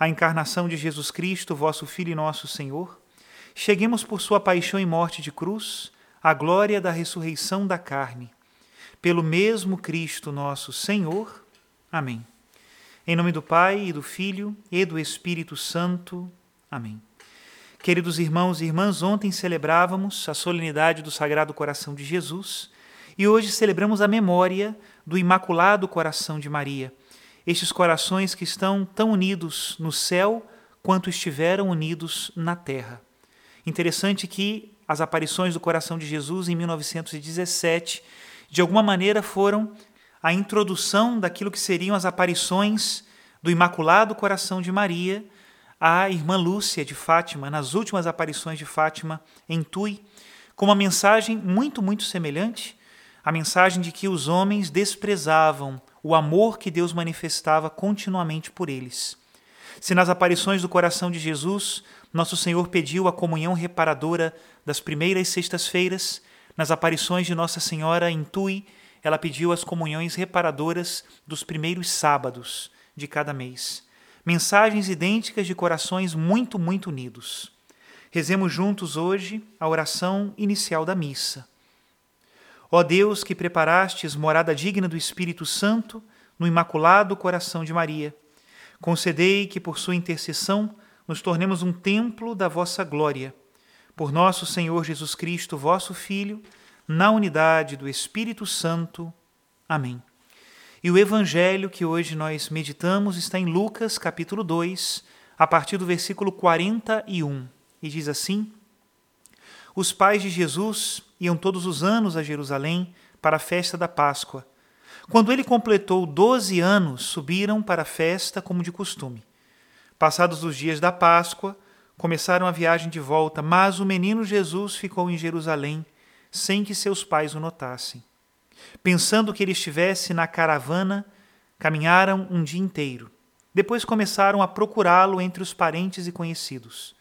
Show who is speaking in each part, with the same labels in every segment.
Speaker 1: a encarnação de Jesus Cristo, vosso Filho e nosso Senhor, cheguemos por sua paixão e morte de cruz à glória da ressurreição da carne. Pelo mesmo Cristo nosso Senhor. Amém. Em nome do Pai e do Filho e do Espírito Santo. Amém. Queridos irmãos e irmãs, ontem celebrávamos a solenidade do Sagrado Coração de Jesus e hoje celebramos a memória do Imaculado Coração de Maria estes corações que estão tão unidos no céu quanto estiveram unidos na terra. Interessante que as aparições do coração de Jesus em 1917, de alguma maneira, foram a introdução daquilo que seriam as aparições do Imaculado Coração de Maria à irmã Lúcia de Fátima, nas últimas aparições de Fátima em Tui, com uma mensagem muito, muito semelhante a mensagem de que os homens desprezavam o amor que Deus manifestava continuamente por eles. Se nas aparições do coração de Jesus, nosso Senhor pediu a comunhão reparadora das primeiras sextas-feiras, nas aparições de Nossa Senhora em Tui, ela pediu as comunhões reparadoras dos primeiros sábados de cada mês. Mensagens idênticas de corações muito, muito unidos. Rezemos juntos hoje a oração inicial da missa. Ó Deus, que preparastes morada digna do Espírito Santo no imaculado coração de Maria, concedei que por sua intercessão nos tornemos um templo da vossa glória. Por nosso Senhor Jesus Cristo, vosso Filho, na unidade do Espírito Santo. Amém. E o evangelho que hoje nós meditamos está em Lucas, capítulo 2, a partir do versículo 41, e diz assim: Os pais de Jesus iam todos os anos a Jerusalém para a festa da Páscoa. Quando ele completou doze anos, subiram para a festa como de costume. Passados os dias da Páscoa, começaram a viagem de volta, mas o menino Jesus ficou em Jerusalém, sem que seus pais o notassem. Pensando que ele estivesse na caravana, caminharam um dia inteiro. Depois começaram a procurá-lo entre os parentes e conhecidos.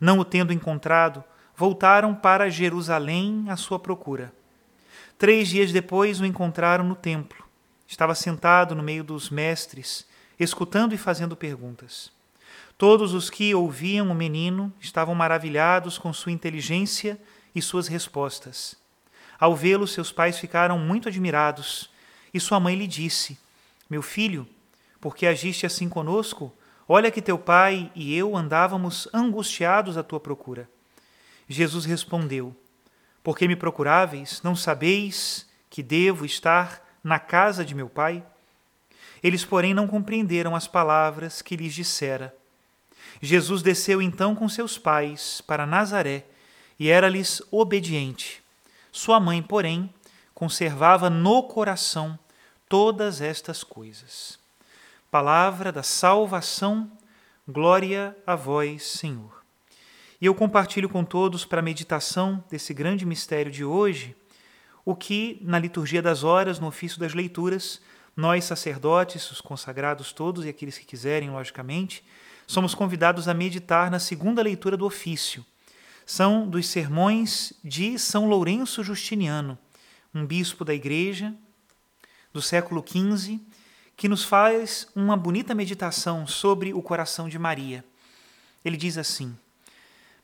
Speaker 1: Não o tendo encontrado, voltaram para Jerusalém à sua procura. Três dias depois o encontraram no templo. Estava sentado no meio dos mestres, escutando e fazendo perguntas. Todos os que ouviam o menino estavam maravilhados com sua inteligência e suas respostas. Ao vê-lo, seus pais ficaram muito admirados, e sua mãe lhe disse: Meu filho, por que agiste assim conosco? Olha que teu pai e eu andávamos angustiados à tua procura. Jesus respondeu: Por que me procuráveis? Não sabeis que devo estar na casa de meu pai? Eles, porém, não compreenderam as palavras que lhes dissera. Jesus desceu então com seus pais para Nazaré e era-lhes obediente. Sua mãe, porém, conservava no coração todas estas coisas. Palavra da salvação, glória a vós, Senhor. E eu compartilho com todos para a meditação desse grande mistério de hoje o que, na liturgia das horas, no ofício das leituras, nós sacerdotes, os consagrados todos e aqueles que quiserem, logicamente, somos convidados a meditar na segunda leitura do ofício. São dos sermões de São Lourenço Justiniano, um bispo da Igreja do século XV, que nos faz uma bonita meditação sobre o coração de Maria. Ele diz assim: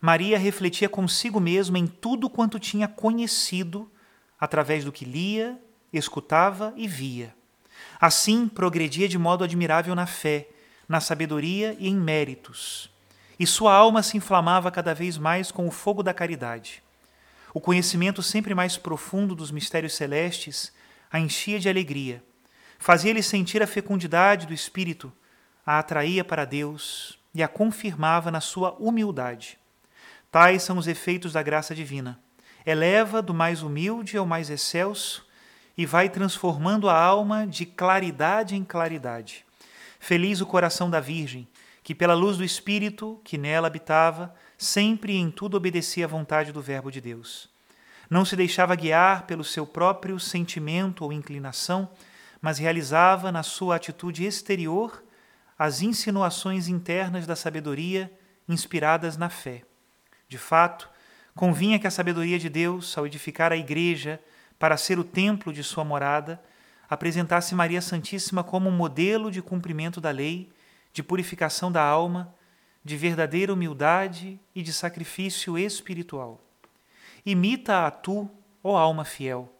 Speaker 1: Maria refletia consigo mesma em tudo quanto tinha conhecido através do que lia, escutava e via. Assim, progredia de modo admirável na fé, na sabedoria e em méritos. E sua alma se inflamava cada vez mais com o fogo da caridade. O conhecimento sempre mais profundo dos mistérios celestes a enchia de alegria, fazia-lhe sentir a fecundidade do espírito, a atraía para Deus e a confirmava na sua humildade. Tais são os efeitos da graça divina. Eleva do mais humilde ao mais excelso e vai transformando a alma de claridade em claridade. Feliz o coração da Virgem, que pela luz do Espírito que nela habitava, sempre e em tudo obedecia à vontade do Verbo de Deus. Não se deixava guiar pelo seu próprio sentimento ou inclinação, mas realizava na sua atitude exterior as insinuações internas da sabedoria inspiradas na fé. De fato, convinha que a sabedoria de Deus, ao edificar a igreja para ser o templo de sua morada, apresentasse Maria Santíssima como um modelo de cumprimento da lei, de purificação da alma, de verdadeira humildade e de sacrifício espiritual. Imita a tu, ó alma fiel,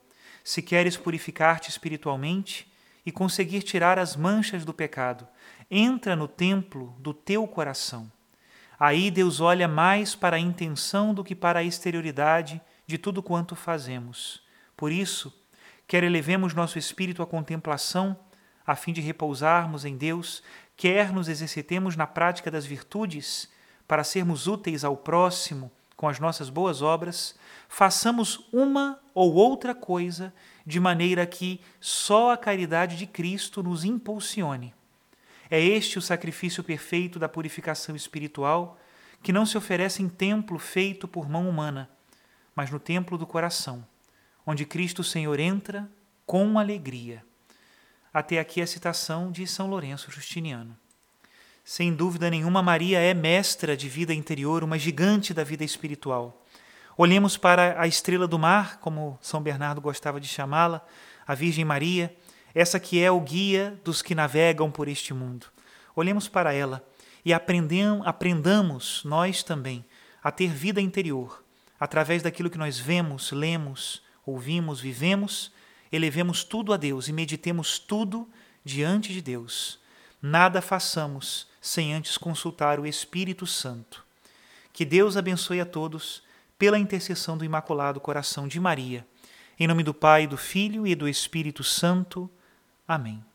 Speaker 1: se queres purificar-te espiritualmente e conseguir tirar as manchas do pecado. Entra no templo do teu coração. Aí Deus olha mais para a intenção do que para a exterioridade de tudo quanto fazemos. Por isso, quer elevemos nosso espírito à contemplação, a fim de repousarmos em Deus, quer nos exercitemos na prática das virtudes, para sermos úteis ao próximo com as nossas boas obras, façamos uma ou outra coisa de maneira que só a caridade de Cristo nos impulsione. É este o sacrifício perfeito da purificação espiritual, que não se oferece em templo feito por mão humana, mas no templo do coração, onde Cristo Senhor entra com alegria. Até aqui a citação de São Lourenço Justiniano. Sem dúvida nenhuma, Maria é mestra de vida interior, uma gigante da vida espiritual. Olhemos para a estrela do mar, como São Bernardo gostava de chamá-la, a Virgem Maria, essa que é o guia dos que navegam por este mundo. Olhemos para ela e aprendamos nós também a ter vida interior, através daquilo que nós vemos, lemos, ouvimos, vivemos, elevemos tudo a Deus e meditemos tudo diante de Deus. Nada façamos sem antes consultar o Espírito Santo. Que Deus abençoe a todos pela intercessão do Imaculado Coração de Maria. Em nome do Pai, do Filho e do Espírito Santo. Amém.